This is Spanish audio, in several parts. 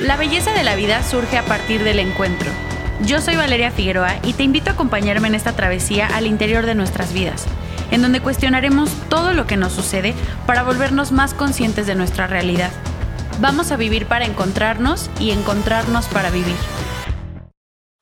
La belleza de la vida surge a partir del encuentro. Yo soy Valeria Figueroa y te invito a acompañarme en esta travesía al interior de nuestras vidas, en donde cuestionaremos todo lo que nos sucede para volvernos más conscientes de nuestra realidad. Vamos a vivir para encontrarnos y encontrarnos para vivir.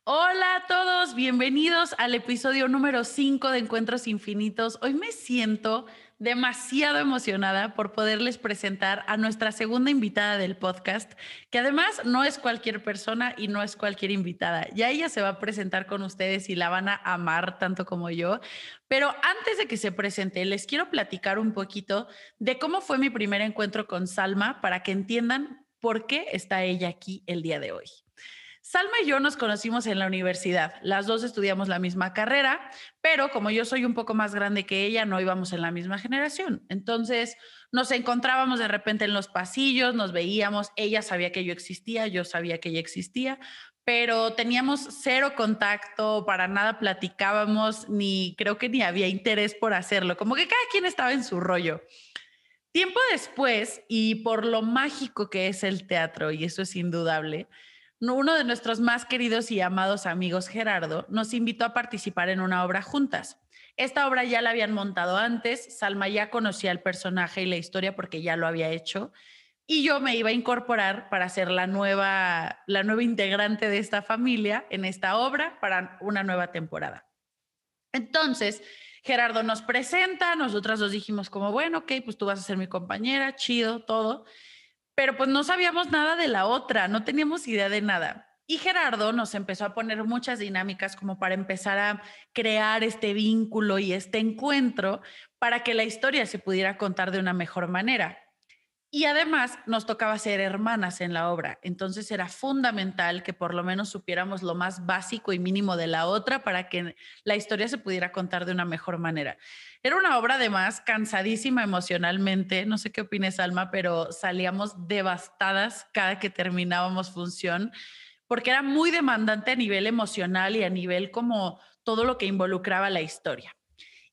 Hola a todos, bienvenidos al episodio número 5 de Encuentros Infinitos. Hoy me siento demasiado emocionada por poderles presentar a nuestra segunda invitada del podcast, que además no es cualquier persona y no es cualquier invitada. Ya ella se va a presentar con ustedes y la van a amar tanto como yo. Pero antes de que se presente, les quiero platicar un poquito de cómo fue mi primer encuentro con Salma para que entiendan por qué está ella aquí el día de hoy. Salma y yo nos conocimos en la universidad. Las dos estudiamos la misma carrera, pero como yo soy un poco más grande que ella, no íbamos en la misma generación. Entonces nos encontrábamos de repente en los pasillos, nos veíamos, ella sabía que yo existía, yo sabía que ella existía, pero teníamos cero contacto, para nada platicábamos, ni creo que ni había interés por hacerlo, como que cada quien estaba en su rollo. Tiempo después, y por lo mágico que es el teatro, y eso es indudable, uno de nuestros más queridos y amados amigos, Gerardo, nos invitó a participar en una obra juntas. Esta obra ya la habían montado antes, Salma ya conocía el personaje y la historia porque ya lo había hecho, y yo me iba a incorporar para ser la nueva, la nueva integrante de esta familia en esta obra para una nueva temporada. Entonces, Gerardo nos presenta, nosotras dos dijimos como, bueno, ok, pues tú vas a ser mi compañera, chido, todo pero pues no sabíamos nada de la otra, no teníamos idea de nada. Y Gerardo nos empezó a poner muchas dinámicas como para empezar a crear este vínculo y este encuentro para que la historia se pudiera contar de una mejor manera. Y además nos tocaba ser hermanas en la obra, entonces era fundamental que por lo menos supiéramos lo más básico y mínimo de la otra para que la historia se pudiera contar de una mejor manera. Era una obra además cansadísima emocionalmente, no sé qué opines Alma, pero salíamos devastadas cada que terminábamos función porque era muy demandante a nivel emocional y a nivel como todo lo que involucraba la historia.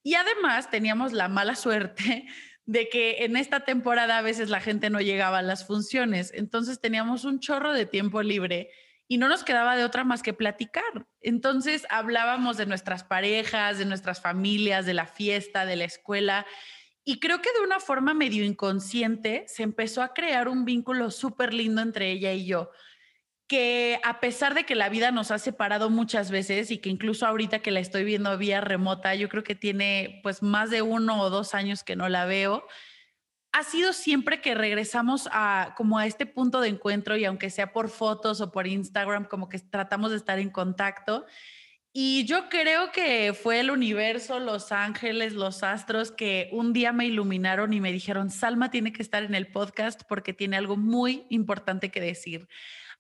Y además teníamos la mala suerte de que en esta temporada a veces la gente no llegaba a las funciones, entonces teníamos un chorro de tiempo libre y no nos quedaba de otra más que platicar. Entonces hablábamos de nuestras parejas, de nuestras familias, de la fiesta, de la escuela. Y creo que de una forma medio inconsciente se empezó a crear un vínculo súper lindo entre ella y yo que a pesar de que la vida nos ha separado muchas veces y que incluso ahorita que la estoy viendo vía remota, yo creo que tiene pues más de uno o dos años que no la veo, ha sido siempre que regresamos a como a este punto de encuentro y aunque sea por fotos o por Instagram, como que tratamos de estar en contacto. Y yo creo que fue el universo, los ángeles, los astros que un día me iluminaron y me dijeron, Salma tiene que estar en el podcast porque tiene algo muy importante que decir.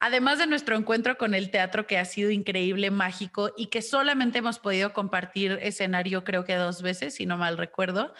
Además de nuestro encuentro con el teatro que ha sido increíble, mágico y que solamente hemos podido compartir escenario creo que dos veces, si no mal recuerdo,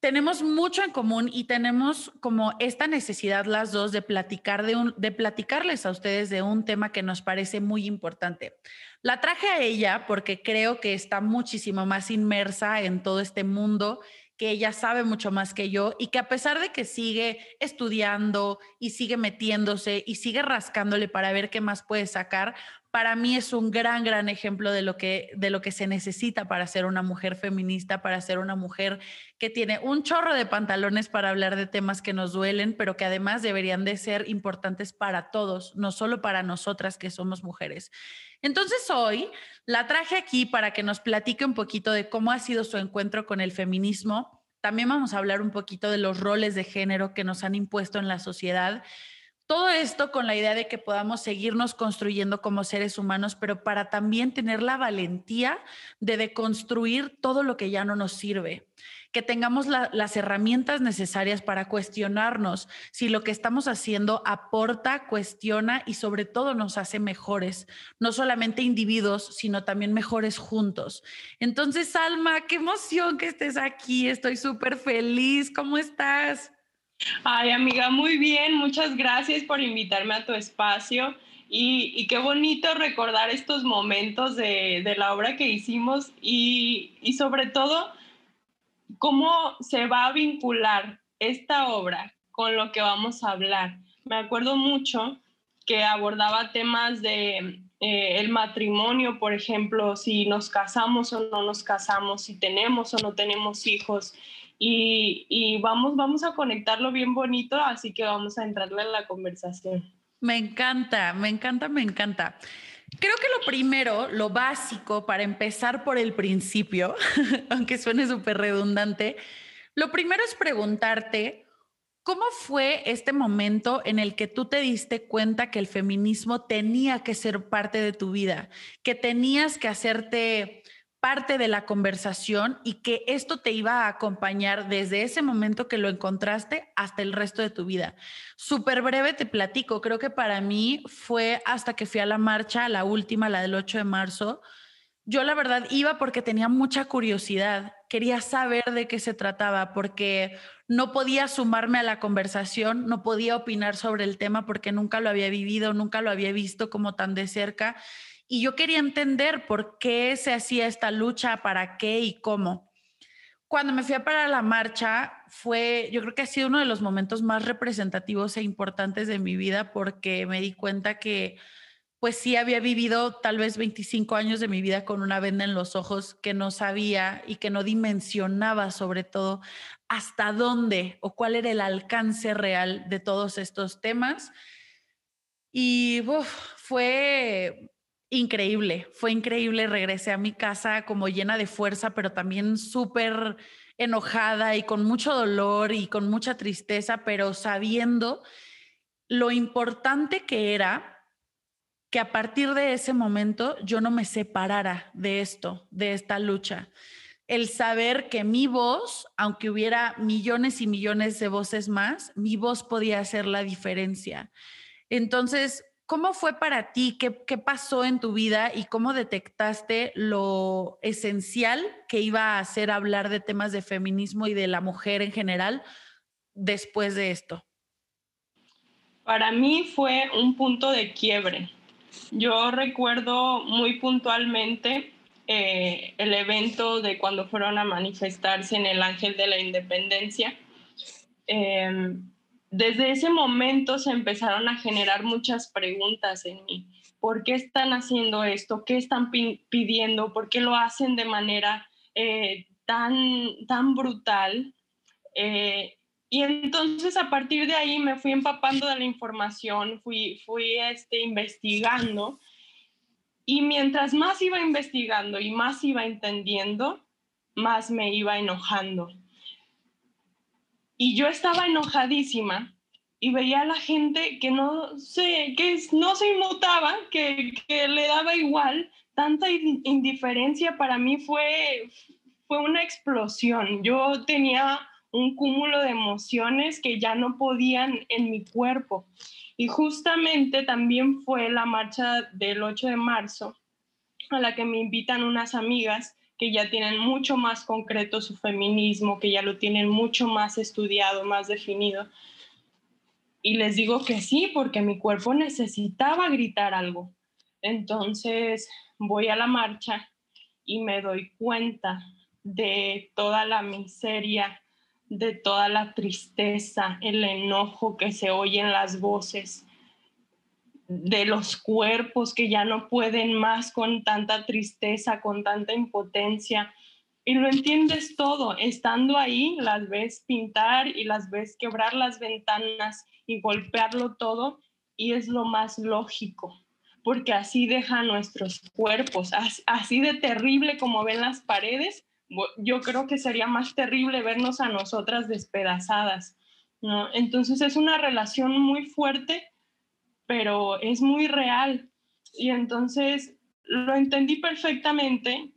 tenemos mucho en común y tenemos como esta necesidad las dos de platicar de, un, de platicarles a ustedes de un tema que nos parece muy importante. La traje a ella porque creo que está muchísimo más inmersa en todo este mundo que ella sabe mucho más que yo y que a pesar de que sigue estudiando y sigue metiéndose y sigue rascándole para ver qué más puede sacar, para mí es un gran, gran ejemplo de lo que, de lo que se necesita para ser una mujer feminista, para ser una mujer que tiene un chorro de pantalones para hablar de temas que nos duelen, pero que además deberían de ser importantes para todos, no solo para nosotras que somos mujeres. Entonces hoy la traje aquí para que nos platique un poquito de cómo ha sido su encuentro con el feminismo. También vamos a hablar un poquito de los roles de género que nos han impuesto en la sociedad todo esto con la idea de que podamos seguirnos construyendo como seres humanos, pero para también tener la valentía de deconstruir todo lo que ya no nos sirve, que tengamos las herramientas necesarias para cuestionarnos si lo que estamos haciendo aporta, cuestiona y sobre todo nos hace mejores, no solamente individuos, sino también mejores juntos. Entonces, Alma, qué emoción que estés aquí, estoy súper feliz, ¿cómo estás? Ay, amiga, muy bien. Muchas gracias por invitarme a tu espacio. Y, qué bonito recordar estos momentos de, la obra que hicimos y, y, sobre todo cómo se va a vincular esta obra con lo que vamos a hablar. Me acuerdo mucho que abordaba temas de eh, el matrimonio, por ejemplo, si nos casamos o no nos casamos, si tenemos o no tenemos hijos. Y, vamos, vamos a conectarlo bien bonito, así que vamos a entrarle en la conversación. Me encanta, me encanta, me encanta. Creo que lo primero, lo básico para empezar por el principio, aunque suene súper redundante, lo primero es preguntarte ¿Cómo fue este momento en el que tú te diste cuenta que el feminismo tenía que ser parte de tu vida, que tenías que hacerte parte de la conversación y que esto te iba a acompañar desde ese momento que lo encontraste hasta el resto de tu vida? Súper breve te platico, creo que para mí fue hasta que fui a la marcha, la última, la del 8 de marzo. Yo la verdad iba porque tenía mucha curiosidad, quería saber de qué se trataba, porque no podía sumarme a la conversación, no podía opinar sobre el tema porque nunca lo había vivido, nunca lo había visto como tan de cerca. Y yo quería entender por qué se hacía esta lucha, para qué y cómo. Cuando me fui a para la marcha, fue, yo creo que ha sido uno de los momentos más representativos e importantes de mi vida porque me di cuenta que pues sí había vivido tal vez 25 años de mi vida con una venda en los ojos que no sabía y que no dimensionaba sobre todo hasta dónde o cuál era el alcance real de todos estos temas. Y fue increíble, fue increíble. Regresé a mi casa como llena de fuerza, pero también súper enojada y con mucho dolor y con mucha tristeza, pero sabiendo lo importante que era que a partir de ese momento yo no me separara de esto, de esta lucha el saber que mi voz, aunque hubiera millones y millones de voces más, mi voz podía hacer la diferencia. Entonces, ¿cómo fue para ti? ¿Qué, pasó en tu vida y cómo detectaste lo esencial que iba a hacer hablar de temas de feminismo y de la mujer en general después de esto? Para mí fue un punto de quiebre. Yo recuerdo muy puntualmente eh, el evento de cuando fueron a manifestarse en el Ángel de la Independencia. Em, desde ese momento se empezaron a generar muchas preguntas en mí. ¿Por qué están haciendo esto? ¿Qué están pidiendo? ¿Por qué lo hacen de manera eh, tan, tan brutal? Eh, y entonces a partir de ahí me fui empapando de la información, fui, fui este, investigando y mientras más iba investigando y más iba entendiendo, más me iba enojando. Y yo estaba enojadísima y veía a la gente que no se, que no se inmutaba, que, le daba igual. Tanta indiferencia para mí fue, fue una explosión. Yo tenía un cúmulo de emociones que ya no podían en mi cuerpo. Y justamente también fue la marcha del 8 de marzo a la que me invitan unas amigas que ya tienen mucho más concreto su feminismo, que ya lo tienen mucho más estudiado, más definido. Y les digo que sí, porque mi cuerpo necesitaba gritar algo. Entonces voy a la marcha y me doy cuenta de toda la miseria de toda la tristeza, el enojo que se oye en las voces, de los cuerpos que ya no pueden más con tanta tristeza, con tanta impotencia. Y lo entiendes todo, estando ahí, las ves pintar y las ves quebrar las ventanas y golpearlo todo, y es lo más lógico, porque así deja nuestros cuerpos, así de terrible como ven las paredes, yo creo que sería más terrible vernos a nosotras despedazadas, ¿no? Entonces es una relación muy fuerte, pero es muy real. Y entonces lo entendí perfectamente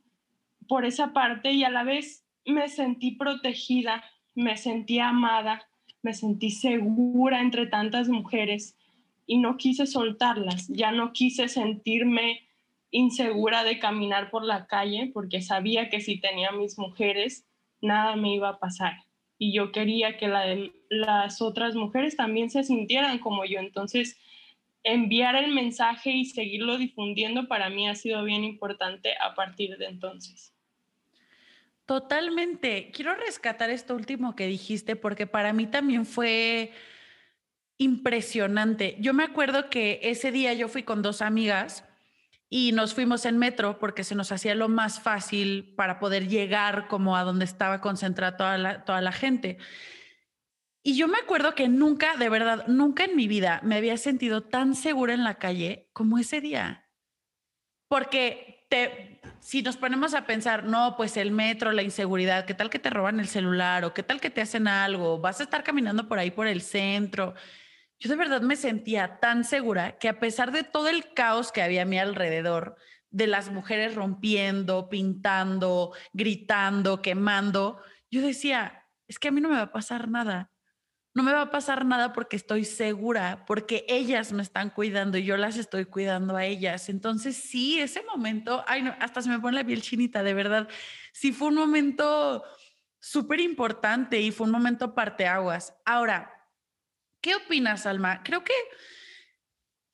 por esa parte y a la vez me sentí protegida, me sentí amada, me sentí segura entre tantas mujeres y no quise soltarlas, ya no quise sentirme insegura de caminar por la calle porque sabía que si tenía mis mujeres, nada me iba a pasar. Y yo quería que las otras mujeres también se sintieran como yo. Entonces, enviar el mensaje y seguirlo difundiendo para mí ha sido bien importante a partir de entonces. Totalmente. Quiero rescatar esto último que dijiste porque para mí también fue impresionante. Yo me acuerdo que ese día yo fui con dos amigas y nos fuimos en metro porque se nos hacía lo más fácil para poder llegar como a donde estaba concentrada toda toda la gente. Y yo me acuerdo que nunca, de verdad, nunca en mi vida me había sentido tan segura en la calle como ese día. Porque te, si nos ponemos a pensar, no, pues el metro, la inseguridad, ¿qué tal que te roban el celular o qué tal que te hacen algo? Vas a estar caminando por ahí por el centro. Yo de verdad me sentía tan segura que a pesar de todo el caos que había a mi alrededor, de las mujeres rompiendo, pintando, gritando, quemando, yo decía, es que a mí no me va a pasar nada. No me va a pasar nada porque estoy segura, porque ellas me están cuidando y yo las estoy cuidando a ellas. Entonces, sí, ese momento, ay, hasta se me pone la piel chinita, de verdad. Sí, fue un momento súper importante y fue un momento parteaguas. Ahora, ¿Qué opinas, Alma? Creo que,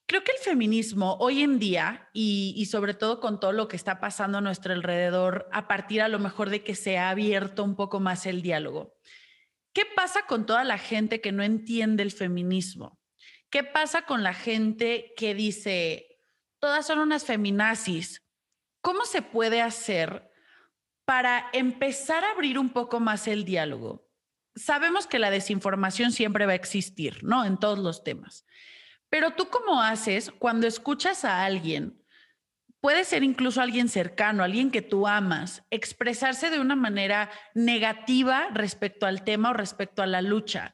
creo que el feminismo hoy en día, y, sobre todo con todo lo que está pasando a nuestro alrededor, a partir a lo mejor de que se ha abierto un poco más el diálogo, ¿qué pasa con toda la gente que no entiende el feminismo? ¿Qué pasa con la gente que dice, todas son unas feminazis? ¿Cómo se puede hacer para empezar a abrir un poco más el diálogo? sabemos que la desinformación siempre va a existir, ¿no? En todos los temas. Pero tú cómo haces cuando escuchas a alguien, puede ser incluso alguien cercano, alguien que tú amas, expresarse de una manera negativa respecto al tema o respecto a la lucha?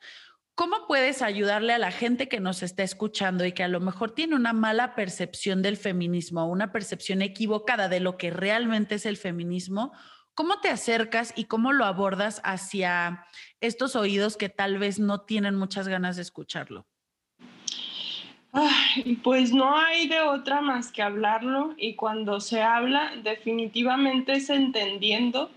¿Cómo puedes ayudarle a la gente que nos está escuchando y que a lo mejor tiene una mala percepción del feminismo, una percepción equivocada de lo que realmente es el feminismo? ¿Cómo te acercas y cómo lo abordas hacia estos oídos que tal vez no tienen muchas ganas de escucharlo? Pues no hay de otra más que hablarlo y cuando se habla definitivamente es entendiendo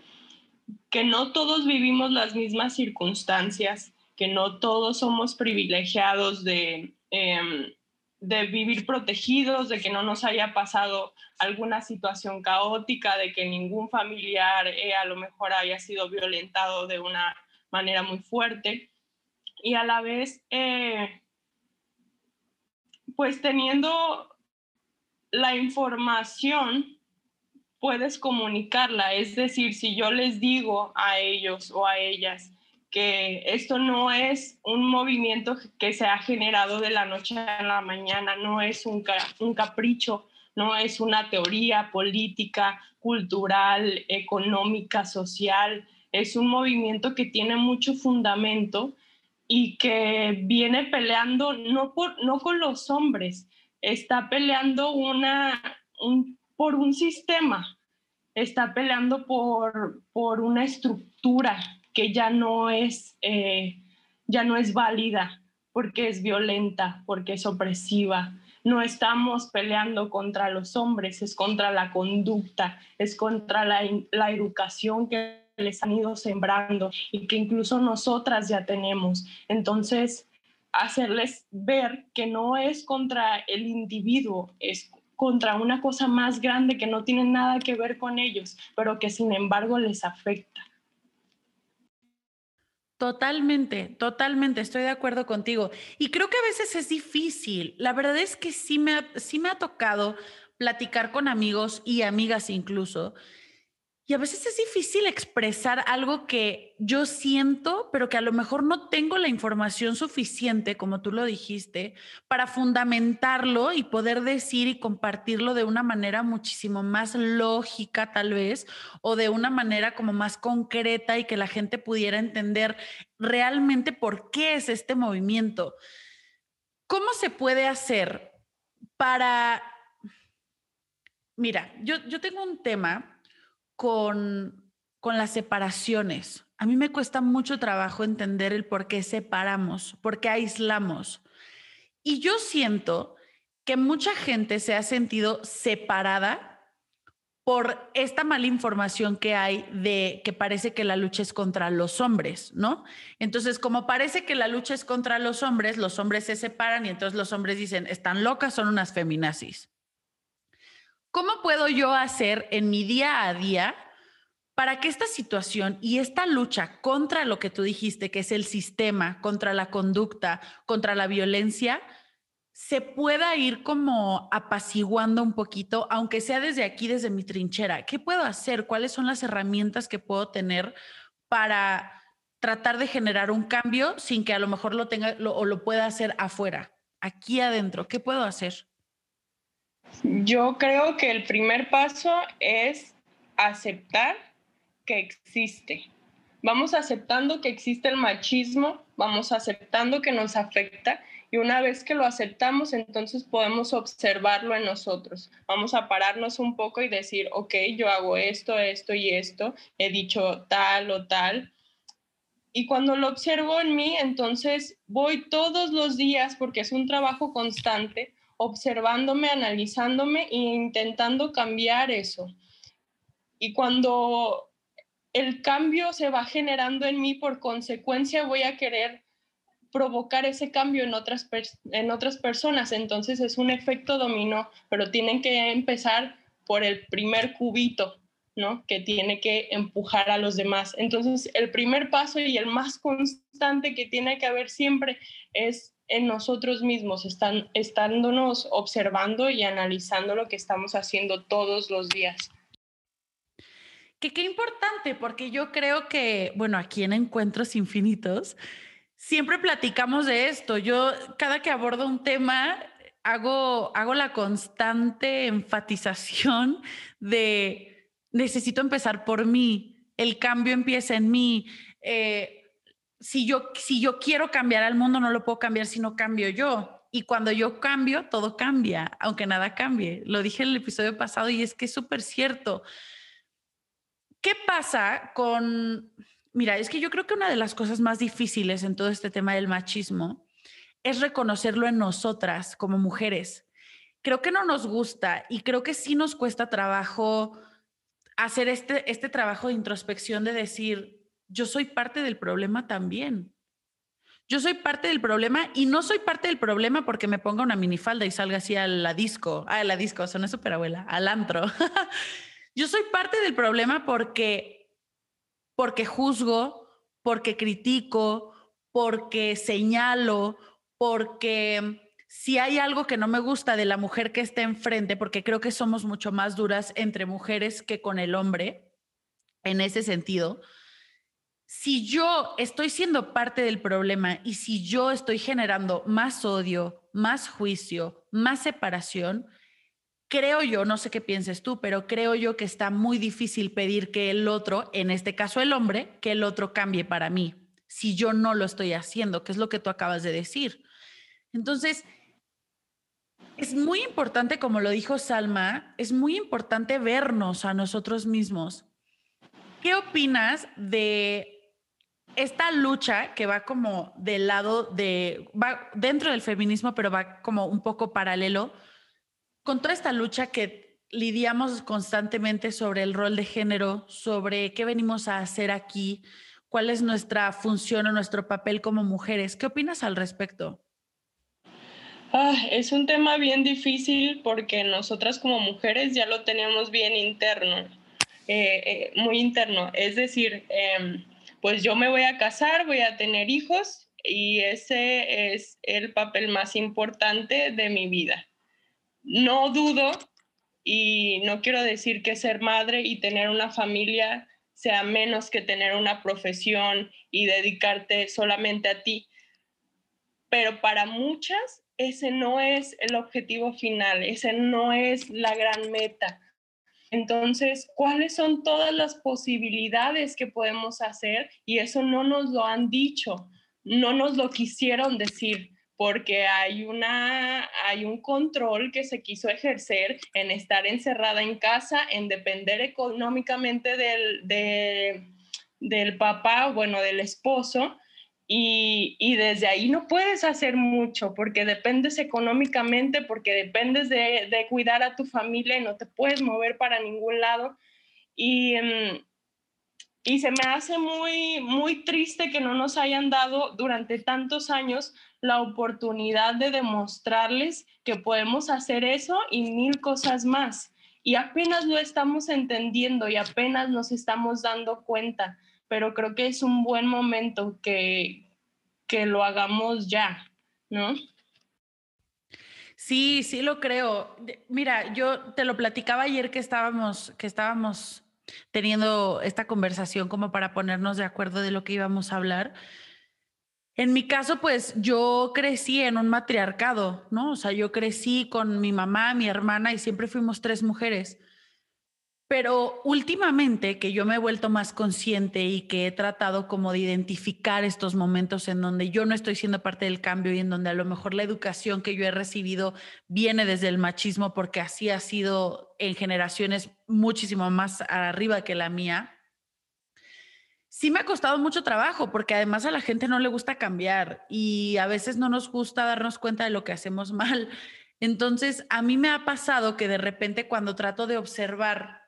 que no todos vivimos las mismas circunstancias, que no todos somos privilegiados de, em, de vivir protegidos, de que no nos haya pasado alguna situación caótica, de que ningún familiar eh, a lo mejor haya sido violentado de una manera muy fuerte. Y a la vez, eh, pues teniendo la información, puedes comunicarla. Es decir, si yo les digo a ellos o a ellas, que esto no es un movimiento que se ha generado de la noche a la mañana, no es un, capricho, no es una teoría política, cultural, económica, social, es un movimiento que tiene mucho fundamento y que viene peleando no, por, no con los hombres, está peleando una, por un sistema, está peleando por, por una estructura que ya no es, eh, ya no es válida porque es violenta, porque es opresiva. No estamos peleando contra los hombres, es contra la conducta, es contra la, la educación que les han ido sembrando y que incluso nosotras ya tenemos. Entonces, hacerles ver que no es contra el individuo, es contra una cosa más grande que no tiene nada que ver con ellos, pero que sin embargo les afecta. Totalmente, totalmente, estoy de acuerdo contigo. Y creo que a veces es difícil. La verdad es que sí me sí me ha tocado platicar con amigos y amigas incluso y a veces es difícil expresar algo que yo siento, pero que a lo mejor no tengo la información suficiente, como tú lo dijiste, para fundamentarlo y poder decir y compartirlo de una manera muchísimo más lógica tal vez, o de una manera como más concreta y que la gente pudiera entender realmente por qué es este movimiento. ¿Cómo se puede hacer para... Mira, yo, yo tengo un tema con, con las separaciones. A mí me cuesta mucho trabajo entender el por qué separamos, por qué aislamos. Y yo siento que mucha gente se ha sentido separada por esta mala información que hay de que parece que la lucha es contra los hombres, ¿no? Entonces, como parece que la lucha es contra los hombres, los hombres se separan y entonces los hombres dicen, están locas, son unas feminazis. ¿Cómo puedo yo hacer en mi día a día para que esta situación y esta lucha contra lo que tú dijiste, que es el sistema, contra la conducta, contra la violencia, se pueda ir como apaciguando un poquito, aunque sea desde aquí, desde mi trinchera. ¿Qué puedo hacer? ¿Cuáles son las herramientas que puedo tener para tratar de generar un cambio sin que a lo mejor lo tenga o lo pueda hacer afuera? Aquí adentro, ¿qué puedo hacer? Yo creo que el primer paso es aceptar que existe. Vamos aceptando que existe el machismo, vamos aceptando que nos afecta y una vez que lo aceptamos, entonces podemos observarlo en nosotros. Vamos a pararnos un poco y decir, ok, yo hago esto, esto y esto, he dicho tal o tal. Y cuando lo observo en mí, entonces voy todos los días, porque es un trabajo constante, observándome, analizándome e intentando cambiar eso. Y cuando el cambio se va generando en mí, por consecuencia voy a querer provocar ese cambio en otras, en otras personas. Entonces es un efecto dominó, pero tienen que empezar por el primer cubito, ¿no? Que tiene que empujar a los demás. Entonces el primer paso y el más constante que tiene que haber siempre es en nosotros mismos, están, estándonos observando y analizando lo que estamos haciendo todos los días. Que qué importante, porque yo creo que, bueno, aquí en Encuentros Infinitos, siempre platicamos de esto. Yo cada que abordo un tema hago, hago la constante enfatización de necesito empezar por mí, el cambio empieza en mí. Eh, si, yo, si yo quiero cambiar al mundo, no lo puedo cambiar si no cambio yo. Y cuando yo cambio, todo cambia, aunque nada cambie. Lo dije en el episodio pasado y es que es súper cierto. ¿Qué pasa con Mira, es que yo creo que una de las cosas más difíciles en todo este tema del machismo es reconocerlo en nosotras como mujeres. Creo que no nos gusta y creo que sí nos cuesta trabajo hacer este, este trabajo de introspección de decir, yo soy parte del problema también. Yo soy parte del problema y no soy parte del problema porque me ponga una minifalda y salga así a la disco. Ah, a la disco, son súper abuela, al antro. yo soy parte del problema porque porque juzgo, porque critico, porque señalo, porque si hay algo que no me gusta de la mujer que está enfrente, porque creo que somos mucho más duras entre mujeres que con el hombre, en ese sentido, si yo estoy siendo parte del problema y si yo estoy generando más odio, más juicio, más separación, creo yo, no sé qué pienses tú, pero creo yo que está muy difícil pedir que el otro, en este caso el hombre, que el otro cambie para mí, si yo no lo estoy haciendo, que es lo que tú acabas de decir. Entonces, es muy importante, como lo dijo Salma, es muy importante vernos a nosotros mismos. ¿Qué opinas de esta lucha que va como del lado de, va dentro del feminismo, pero va como un poco paralelo? con toda esta lucha que lidiamos constantemente sobre el rol de género, sobre qué venimos a hacer aquí, cuál es nuestra función o nuestro papel como mujeres, ¿qué opinas al respecto? Ah, es un tema bien difícil porque nosotras como mujeres ya lo tenemos bien interno, eh, eh, muy interno. Es decir, em, pues yo me voy a casar, voy a tener hijos y ese es el papel más importante de mi vida no dudo y no quiero decir que ser madre y tener una familia sea menos que tener una profesión y dedicarte solamente a ti. Pero para muchas ese no es el objetivo final, ese no es la gran meta. Entonces, ¿cuáles son todas las posibilidades que podemos hacer? Y eso no nos lo han dicho, no nos lo quisieron decir porque hay, una, hay un control que se quiso ejercer en estar encerrada en casa, en depender económicamente del, del papá, bueno, del esposo, y, y, desde ahí no puedes hacer mucho porque dependes económicamente, porque dependes de, de, cuidar a tu familia y no te puedes mover para ningún lado. Y, mm, y se me hace muy, muy triste que no nos hayan dado durante tantos años la oportunidad de demostrarles que podemos hacer eso y mil cosas más. y apenas lo estamos entendiendo y apenas nos estamos dando cuenta, pero creo que es un buen momento que, que lo hagamos ya, ¿no? Sí, sí lo creo. Mira, yo te lo platicaba ayer que estábamos, que estábamos teniendo esta conversación como para ponernos de acuerdo de lo que íbamos a hablar. En mi caso, pues yo crecí en un matriarcado, ¿no? O sea, yo crecí con mi mamá, mi hermana y siempre fuimos tres mujeres. Pero últimamente que yo me he vuelto más consciente y que he tratado como de identificar estos momentos en donde yo no estoy siendo parte del cambio y en donde a lo mejor la educación que yo he recibido viene desde el machismo porque así ha sido en generaciones muchísimo más arriba que la mía. Sí me ha costado mucho trabajo porque además a la gente no le gusta cambiar y a veces no nos gusta darnos cuenta de lo que hacemos mal. Entonces, a mí me ha pasado que de repente cuando trato de observar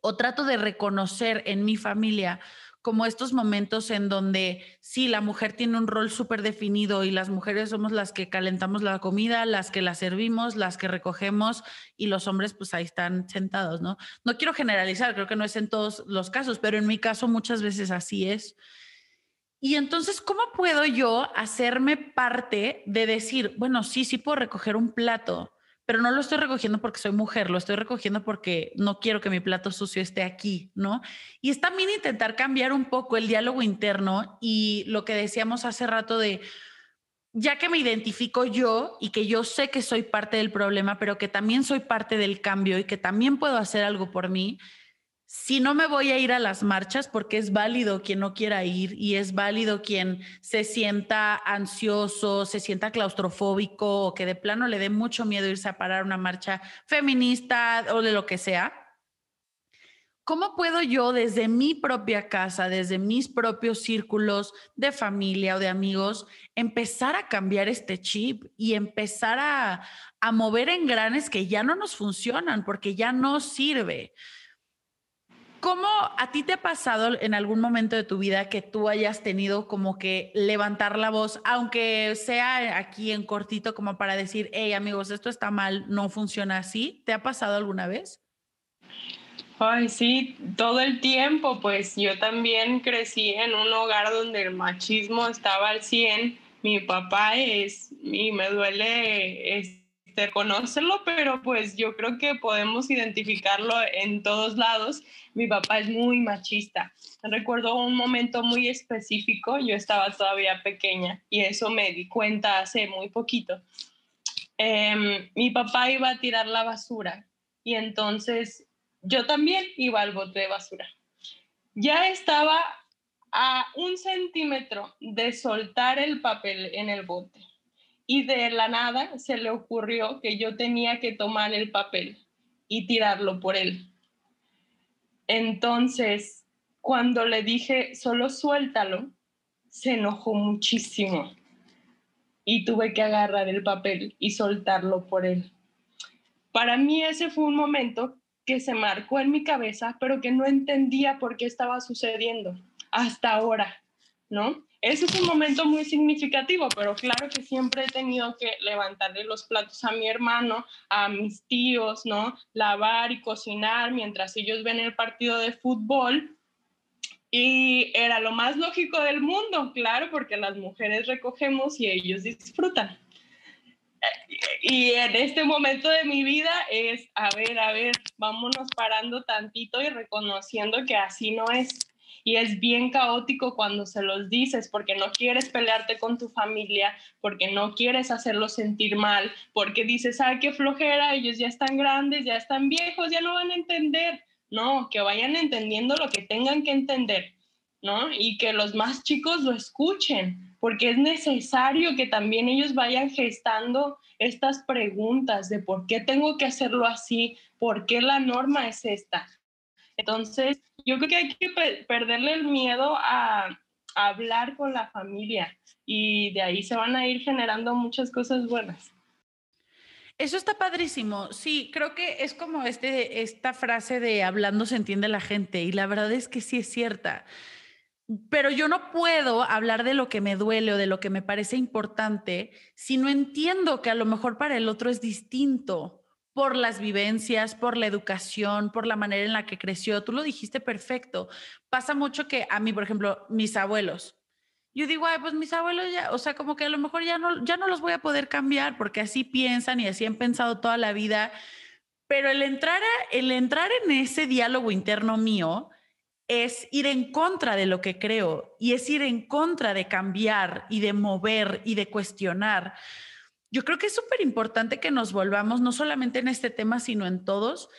o trato de reconocer en mi familia como estos momentos en donde sí, la mujer tiene un rol súper definido y las mujeres somos las que calentamos la comida, las que la servimos, las que recogemos y los hombres pues ahí están sentados, ¿no? No quiero generalizar, creo que no es en todos los casos, pero en mi caso muchas veces así es. Y entonces, ¿cómo puedo yo hacerme parte de decir, bueno, sí, sí puedo recoger un plato, pero no lo estoy recogiendo porque soy mujer, lo estoy recogiendo porque no quiero que mi plato sucio esté aquí, ¿no? Y es también intentar cambiar un poco el diálogo interno y lo que decíamos hace rato de, ya que me identifico yo y que yo sé que soy parte del problema, pero que también soy parte del cambio y que también puedo hacer algo por mí, si no me voy a ir a las marchas, porque es válido quien no quiera ir y es válido quien se sienta ansioso, se sienta claustrofóbico o que de plano le dé mucho miedo irse a parar una marcha feminista o de lo que sea. ¿Cómo puedo yo desde mi propia casa, desde mis propios círculos de familia o de amigos, empezar a cambiar este chip y empezar a, a mover engranes que ya no nos funcionan porque ya no sirve? ¿Cómo a ti te ha pasado en algún momento de tu vida que tú hayas tenido como que levantar la voz, aunque sea aquí en cortito, como para decir, hey amigos, esto está mal, no funciona así? ¿Te ha pasado alguna vez? Ay, sí, todo el tiempo, pues yo también crecí en un hogar donde el machismo estaba al 100. Mi papá es, y me duele conocerlo, pero pues yo creo que podemos identificarlo en todos lados mi papá es muy machista. Recuerdo un momento muy específico, yo estaba todavía pequeña y eso me di cuenta hace muy poquito. Em, mi papá iba a tirar la basura y entonces yo también iba al bote de basura. Ya estaba a un centímetro de soltar el papel en el bote y de la nada se le ocurrió que yo tenía que tomar el papel y tirarlo por él. Entonces, cuando le dije, solo suéltalo, se enojó muchísimo y tuve que agarrar el papel y soltarlo por él. Para mí ese fue un momento que se marcó en mi cabeza, pero que no entendía por qué estaba sucediendo hasta ahora, ¿no? Ese es un momento muy significativo, pero claro que siempre he tenido que levantarle los platos a mi hermano, a mis tíos, ¿no? Lavar y cocinar mientras ellos ven el partido de fútbol. Y era lo más lógico del mundo, claro, porque las mujeres recogemos y ellos disfrutan. Y en este momento de mi vida es, a ver, a ver, vámonos parando tantito y reconociendo que así no es y es bien caótico cuando se los dices porque no quieres pelearte con tu familia, porque no quieres hacerlos sentir mal, porque dices, ay, qué flojera, ellos ya están grandes, ya están viejos, ya no van a entender. No, que vayan entendiendo lo que tengan que entender, ¿no? Y que los más chicos lo escuchen, porque es necesario que también ellos vayan gestando estas preguntas de por qué tengo que hacerlo así, por qué la norma es esta. Entonces, yo creo que hay que perderle el miedo a, hablar con la familia y de ahí se van a ir generando muchas cosas buenas. Eso está padrísimo. Sí, creo que es como este, esta frase de hablando se entiende la gente y la verdad es que sí es cierta. Pero yo no puedo hablar de lo que me duele o de lo que me parece importante si no entiendo que a lo mejor para el otro es distinto por las vivencias, por la educación, por la manera en la que creció. Tú lo dijiste perfecto. Pasa mucho que a mí, por ejemplo, mis abuelos, yo digo, ay, pues mis abuelos ya, o sea, como que a lo mejor ya no, ya no los voy a poder cambiar porque así piensan y así han pensado toda la vida. Pero el entrar, el entrar en ese diálogo interno mío es ir en contra de lo que creo y es ir en contra de cambiar y de mover y de cuestionar. Yo creo que es súper importante que nos volvamos, no solamente en este tema, sino en todos,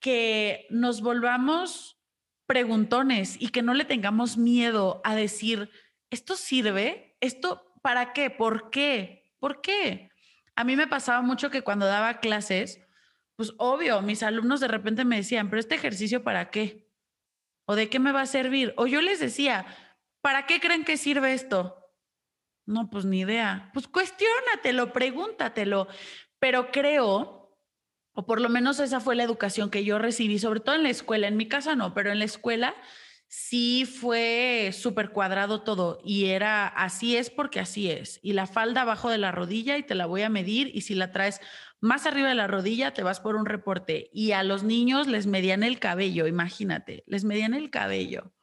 que nos volvamos preguntones y que no le tengamos miedo a decir, ¿esto sirve? ¿Esto para qué? ¿Por qué? ¿Por qué? A mí me pasaba mucho que cuando daba clases, pues obvio, mis alumnos de repente me decían, pero este ejercicio para qué? ¿O de qué me va a servir? O yo les decía, ¿para qué creen que sirve esto? No, pues ni idea. Pues cuestiónatelo, pregúntatelo. Pero creo, o por lo menos esa fue la educación que yo recibí, sobre todo en la escuela, en mi casa no, pero en la escuela sí fue súper cuadrado todo y era así es porque así es. Y la falda abajo de la rodilla y te la voy a medir y si la traes más arriba de la rodilla te vas por un reporte. Y a los niños les medían el cabello, imagínate, les medían el cabello.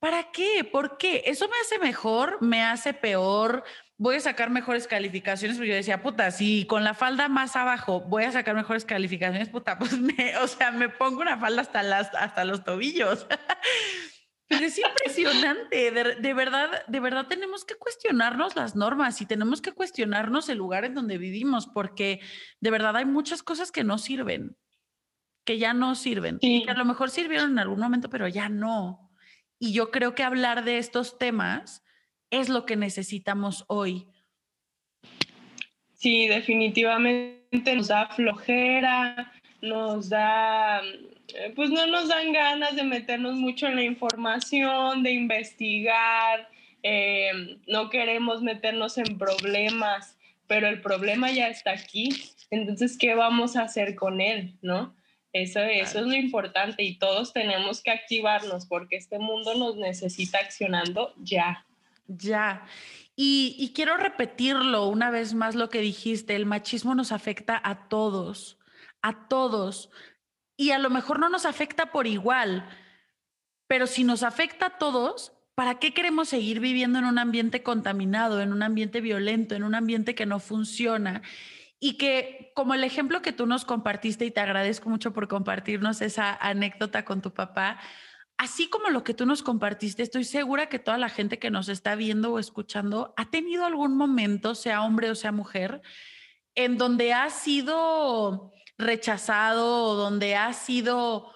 ¿Para qué? ¿Por qué? ¿Eso me hace mejor? ¿Me hace peor? ¿Voy a sacar mejores calificaciones? Porque yo decía, puta, si con la falda más abajo voy a sacar mejores calificaciones, puta, pues me, o sea, me pongo una falda hasta, las, hasta los tobillos. Pero es impresionante, de, de, verdad, de verdad tenemos que cuestionarnos las normas y tenemos que cuestionarnos el lugar en donde vivimos, porque de verdad hay muchas cosas que no sirven, que ya no sirven, y que a lo mejor sirvieron en algún momento, pero ya no. Y yo creo que hablar de estos temas es lo que necesitamos hoy. Sí, definitivamente nos da flojera, nos da, eh, pues no nos dan ganas de meternos mucho en la información, de investigar, eh, no queremos meternos en problemas, pero el problema ya está aquí, entonces, ¿qué vamos a hacer con él, no? Eso, eso es lo importante y todos tenemos que activarnos porque este mundo nos necesita accionando ya. Ya. Y, y, quiero repetirlo una vez más lo que dijiste, el machismo nos afecta a todos, a todos. Y a lo mejor no nos afecta por igual, pero si nos afecta a todos, ¿para qué queremos seguir viviendo en un ambiente contaminado, en un ambiente violento, en un ambiente que no funciona? Y que como el ejemplo que tú nos compartiste y te agradezco mucho por compartirnos esa anécdota con tu papá, así como lo que tú nos compartiste, estoy segura que toda la gente que nos está viendo o escuchando ha tenido algún momento, sea hombre o sea mujer, en donde ha sido rechazado o donde ha sido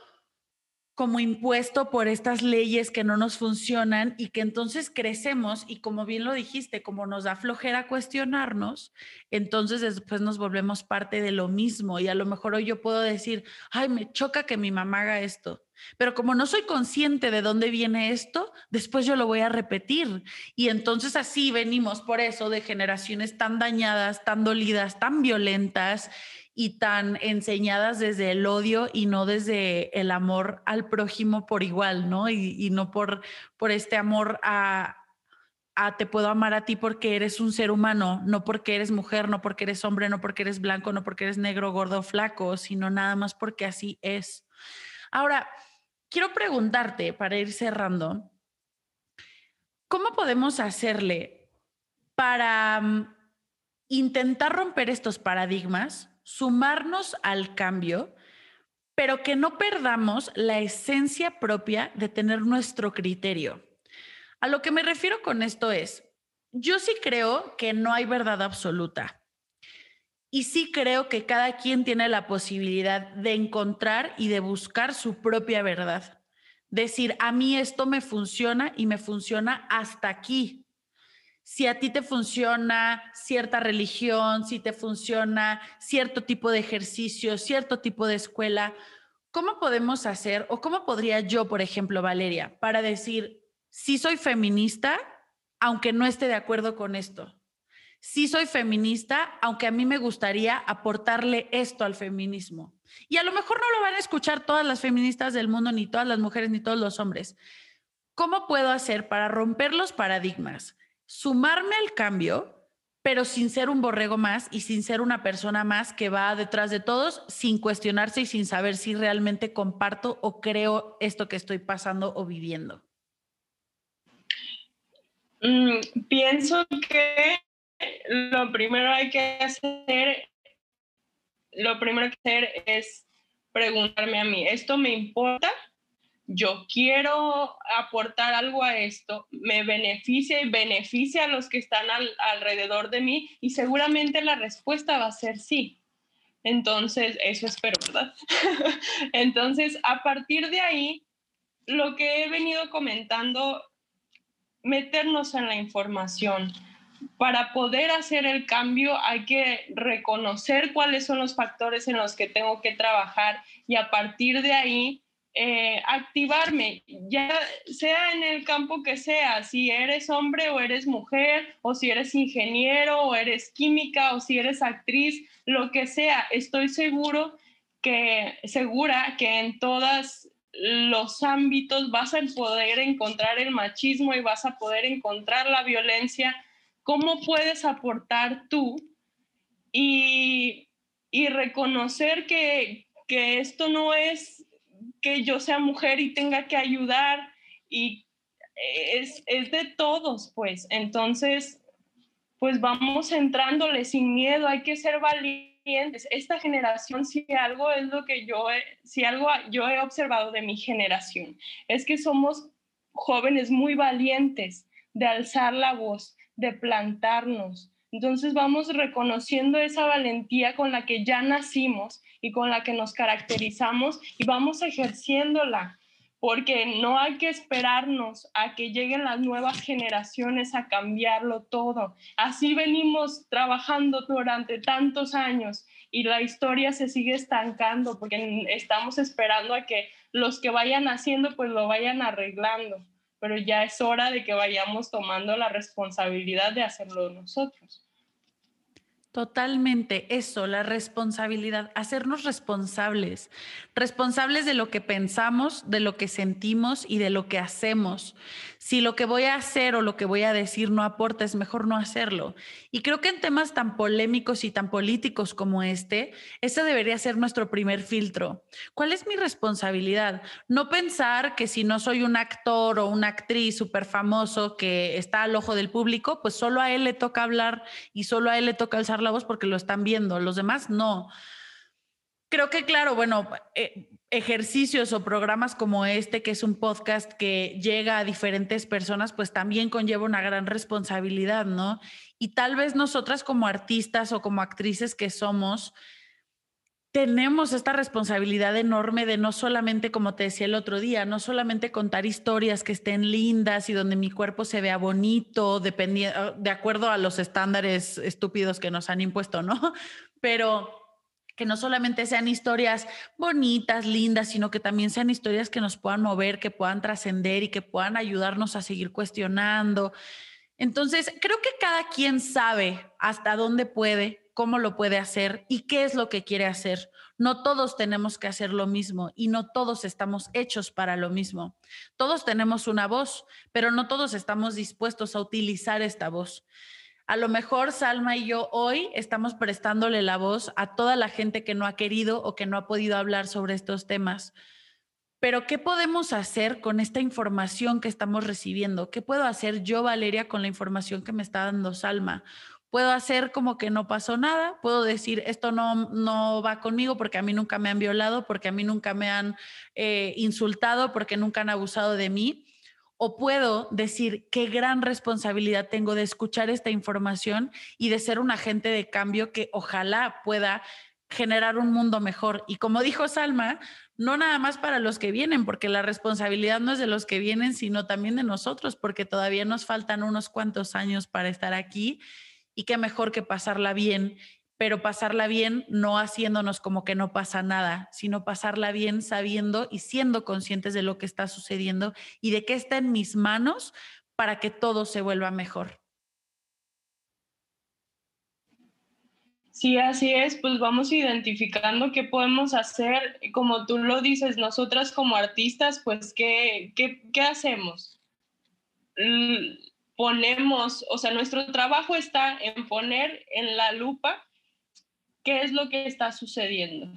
como impuesto por estas leyes que no nos funcionan y que entonces crecemos y como bien lo dijiste, como nos da flojera cuestionarnos, entonces después nos volvemos parte de lo mismo. Y a lo mejor hoy yo puedo decir, ay, me choca que mi mamá haga esto, pero como no soy consciente de dónde viene esto, después yo lo voy a repetir. Y entonces así venimos por eso de generaciones tan dañadas, tan dolidas, tan violentas y tan enseñadas desde el odio y no desde el amor al prójimo por igual, ¿no? Y, no por, por este amor a, a te puedo amar a ti porque eres un ser humano, no porque eres mujer, no porque eres hombre, no porque eres blanco, no porque eres negro, gordo, flaco, sino nada más porque así es. Ahora, quiero preguntarte para ir cerrando, ¿cómo podemos hacerle para mm, intentar romper estos paradigmas sumarnos al cambio, pero que no perdamos la esencia propia de tener nuestro criterio. A lo que me refiero con esto es, yo sí creo que no hay verdad absoluta. Y sí creo que cada quien tiene la posibilidad de encontrar y de buscar su propia verdad. Decir, a mí esto me funciona y me funciona hasta aquí si a ti te funciona cierta religión, si te funciona cierto tipo de ejercicio, cierto tipo de escuela, ¿cómo podemos hacer o cómo podría yo, por ejemplo, Valeria, para decir, si soy feminista, aunque no esté de acuerdo con esto? Sí soy feminista, aunque a mí me gustaría aportarle esto al feminismo. Y a lo mejor no lo van a escuchar todas las feministas del mundo, ni todas las mujeres, ni todos los hombres. ¿Cómo puedo hacer para romper los paradigmas? Sumarme al cambio, pero sin ser un borrego más y sin ser una persona más que va detrás de todos, sin cuestionarse y sin saber si realmente comparto o creo esto que estoy pasando o viviendo. Mm, pienso que lo primero hay que hacer, lo primero que hacer es preguntarme a mí, ¿esto me importa? Yo quiero aportar algo a esto, me beneficia y beneficia a los que están alrededor de mí y seguramente la respuesta va a ser sí. Entonces, eso espero, ¿verdad? Entonces, a partir de ahí, lo que he venido comentando, meternos en la información. Para poder hacer el cambio hay que reconocer cuáles son los factores en los que tengo que trabajar y a partir de ahí eh, activarme, ya sea en el campo que sea, si eres hombre o eres mujer, o si eres ingeniero o eres química, o si eres actriz, lo que sea, estoy seguro que, segura que en todos los ámbitos vas a poder encontrar el machismo y vas a poder encontrar la violencia. ¿Cómo puedes aportar tú y, y reconocer que, que esto no es que yo sea mujer y tenga que ayudar y es, es de todos, pues. Entonces, pues vamos entrándole sin miedo, hay que ser valientes. Esta generación, si algo es lo que yo, si algo yo he observado de mi generación, es que somos jóvenes muy valientes de alzar la voz, de plantarnos. Entonces vamos reconociendo esa valentía con la que ya nacimos y con la que nos caracterizamos y vamos ejerciéndola, porque no hay que esperarnos a que lleguen las nuevas generaciones a cambiarlo todo. Así venimos trabajando durante tantos años y la historia se sigue estancando porque estamos esperando a que los que vayan haciendo pues lo vayan arreglando, pero ya es hora de que vayamos tomando la responsabilidad de hacerlo nosotros. Totalmente, eso, la responsabilidad, hacernos responsables, responsables de lo que pensamos, de lo que sentimos y de lo que hacemos. Si lo que voy a hacer o lo que voy a decir no aporta, es mejor no hacerlo. Y creo que en temas tan polémicos y tan políticos como este, ese debería ser nuestro primer filtro. ¿Cuál es mi responsabilidad? No pensar que si no soy un actor o una actriz súper famoso que está al ojo del público, pues solo a él le toca hablar y solo a él le toca alzar la voz porque lo están viendo, los demás no. Creo que, claro, bueno, eh, ejercicios o programas como este, que es un podcast que llega a diferentes personas, pues también conlleva una gran responsabilidad, ¿no? Y tal vez nosotras como artistas o como actrices que somos, tenemos esta responsabilidad enorme de no solamente, como te decía el otro día, no solamente contar historias que estén lindas y donde mi cuerpo se vea bonito, de acuerdo a los estándares estúpidos que nos han impuesto, ¿no? Pero que no solamente sean historias bonitas, lindas, sino que también sean historias que nos puedan mover, que puedan trascender y que puedan ayudarnos a seguir cuestionando. Entonces, creo que cada quien sabe hasta dónde puede cómo lo puede hacer y qué es lo que quiere hacer. No todos tenemos que hacer lo mismo y no todos estamos hechos para lo mismo. Todos tenemos una voz, pero no todos estamos dispuestos a utilizar esta voz. A lo mejor Salma y yo hoy estamos prestándole la voz a toda la gente que no ha querido o que no ha podido hablar sobre estos temas. Pero ¿qué podemos hacer con esta información que estamos recibiendo? ¿Qué puedo hacer yo, Valeria, con la información que me está dando Salma? Puedo hacer como que no pasó nada, puedo decir esto no, no va conmigo porque a mí nunca me han violado, porque a mí nunca me han eh, insultado, porque nunca han abusado de mí. O puedo decir qué gran responsabilidad tengo de escuchar esta información y de ser un agente de cambio que ojalá pueda generar un mundo mejor. Y como dijo Salma, no nada más para los que vienen, porque la responsabilidad no es de los que vienen, sino también de nosotros, porque todavía nos faltan unos cuantos años para estar aquí y qué mejor que pasarla bien, pero pasarla bien no haciéndonos como que no pasa nada, sino pasarla bien sabiendo y siendo conscientes de lo que está sucediendo y de qué está en mis manos para que todo se vuelva mejor. Sí, así es, pues vamos identificando qué podemos hacer, como tú lo dices, nosotras como artistas, pues qué, qué, qué hacemos ponemos, o sea, nuestro trabajo está en poner en la lupa qué es lo que está sucediendo,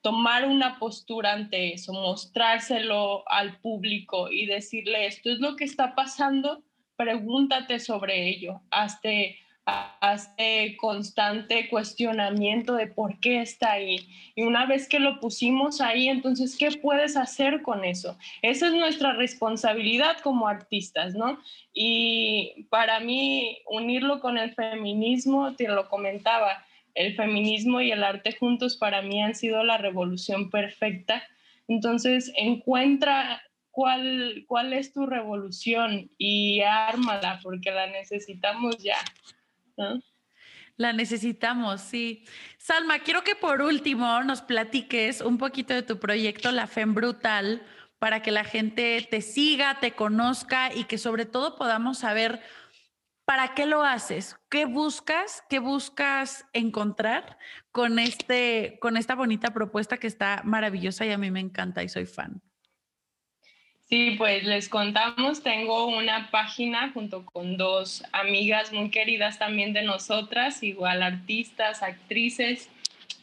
tomar una postura ante eso, mostrárselo al público y decirle esto es lo que está pasando, pregúntate sobre ello, hazte a este constante cuestionamiento de por qué está ahí. Y una vez que lo pusimos ahí, entonces, ¿qué puedes hacer con eso? Esa es nuestra responsabilidad como artistas, ¿no? Y para mí, unirlo con el feminismo, te lo comentaba, el feminismo y el arte juntos para mí han sido la revolución perfecta. Entonces, encuentra cuál, cuál es tu revolución y ármala porque la necesitamos ya. La necesitamos, sí. Salma, quiero que por último nos platiques un poquito de tu proyecto La Fem Brutal para que la gente te siga, te conozca y que sobre todo podamos saber para qué lo haces, qué buscas, qué buscas encontrar con, este, con esta bonita propuesta que está maravillosa y a mí me encanta y soy fan. Sí, pues les contamos, tengo una página junto con dos amigas muy queridas también de nosotras, igual artistas, actrices.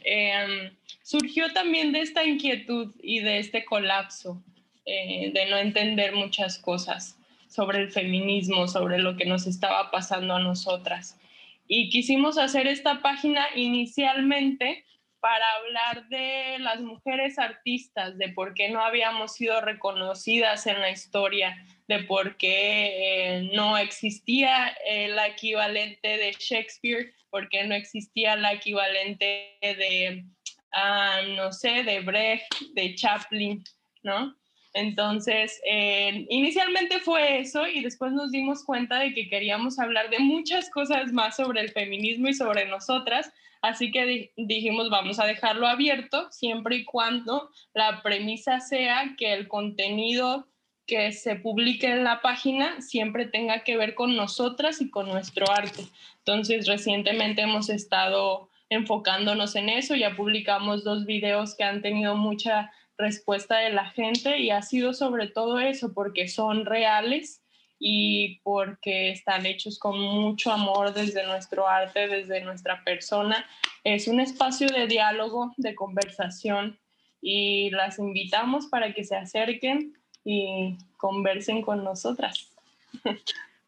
Em, surgió también de esta inquietud y de este colapso, eh, de no entender muchas cosas sobre el feminismo, sobre lo que nos estaba pasando a nosotras. Y quisimos hacer esta página inicialmente para hablar de las mujeres artistas, de por qué no habíamos sido reconocidas en la historia, de por qué eh, no existía el la equivalente de Shakespeare, por qué no existía la equivalente de, ah, no sé, de Brecht, de Chaplin, ¿no? Entonces, eh, inicialmente fue eso y después nos dimos cuenta de que queríamos hablar de muchas cosas más sobre el feminismo y sobre nosotras, Así que dijimos, vamos a dejarlo abierto siempre y cuando la premisa sea que el contenido que se publique en la página siempre tenga que ver con nosotras y con nuestro arte. Entonces, recientemente hemos estado enfocándonos en eso, ya publicamos dos videos que han tenido mucha respuesta de la gente y ha sido sobre todo eso, porque son reales y porque están hechos con mucho amor desde nuestro arte, desde nuestra persona. Es un espacio de diálogo, de conversación y las invitamos para que se acerquen y conversen con nosotras.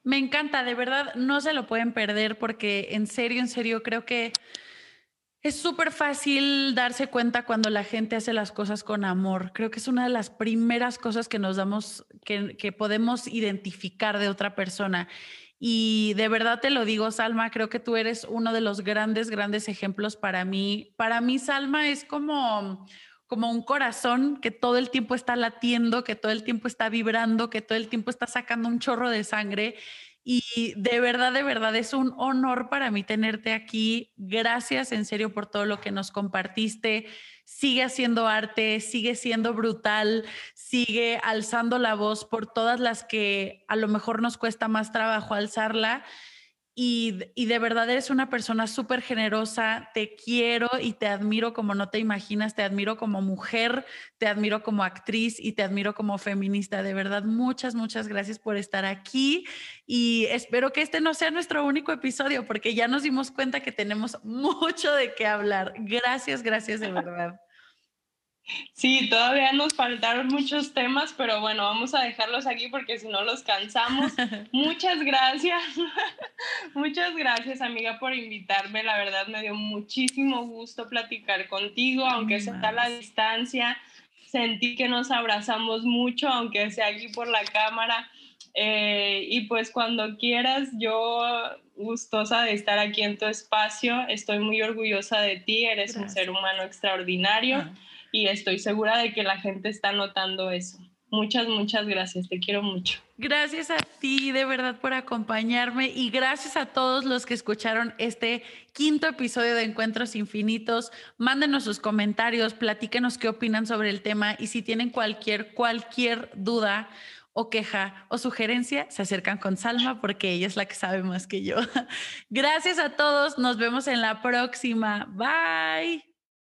Me encanta, de verdad, no se lo pueden perder porque en serio, en serio, creo que es súper fácil darse cuenta cuando la gente hace las cosas con amor. Creo que es una de las primeras cosas que nos damos, que, que, podemos identificar de otra persona. Y de verdad te lo digo, Salma, creo que tú eres uno de los grandes, grandes ejemplos para mí. Para mí, Salma es como, como un corazón que todo el tiempo está latiendo, que todo el tiempo está vibrando, que todo el tiempo está sacando un chorro de sangre y de verdad, de verdad, es un honor para mí tenerte aquí. Gracias en serio por todo lo que nos compartiste. Sigue haciendo arte, sigue siendo brutal, sigue alzando la voz por todas las que a lo mejor nos cuesta más trabajo alzarla y, de verdad eres una persona súper generosa, te quiero y te admiro como no te imaginas, te admiro como mujer, te admiro como actriz y te admiro como feminista. De verdad, muchas, muchas gracias por estar aquí y espero que este no sea nuestro único episodio porque ya nos dimos cuenta que tenemos mucho de qué hablar. Gracias, gracias de verdad. Sí, todavía nos faltaron muchos temas, pero bueno, vamos a dejarlos aquí porque si no los cansamos. Muchas gracias. Muchas gracias, amiga, por invitarme. La verdad me dio muchísimo gusto platicar contigo, aunque sea a la distancia. Sentí que nos abrazamos mucho, aunque sea aquí por la cámara. Eh, y pues cuando quieras, yo gustosa de estar aquí en tu espacio. Estoy muy orgullosa de ti. Eres un ser humano extraordinario. Ah y estoy segura de que la gente está notando eso. Muchas, muchas gracias, te quiero mucho. Gracias a ti de verdad por acompañarme y gracias a todos los que escucharon este quinto episodio de Encuentros Infinitos. Mándenos sus comentarios, platíquenos qué opinan sobre el tema y si tienen cualquier, cualquier duda o queja o sugerencia, se acercan con Salma porque ella es la que sabe más que yo. Gracias a todos, nos vemos en la próxima. Bye.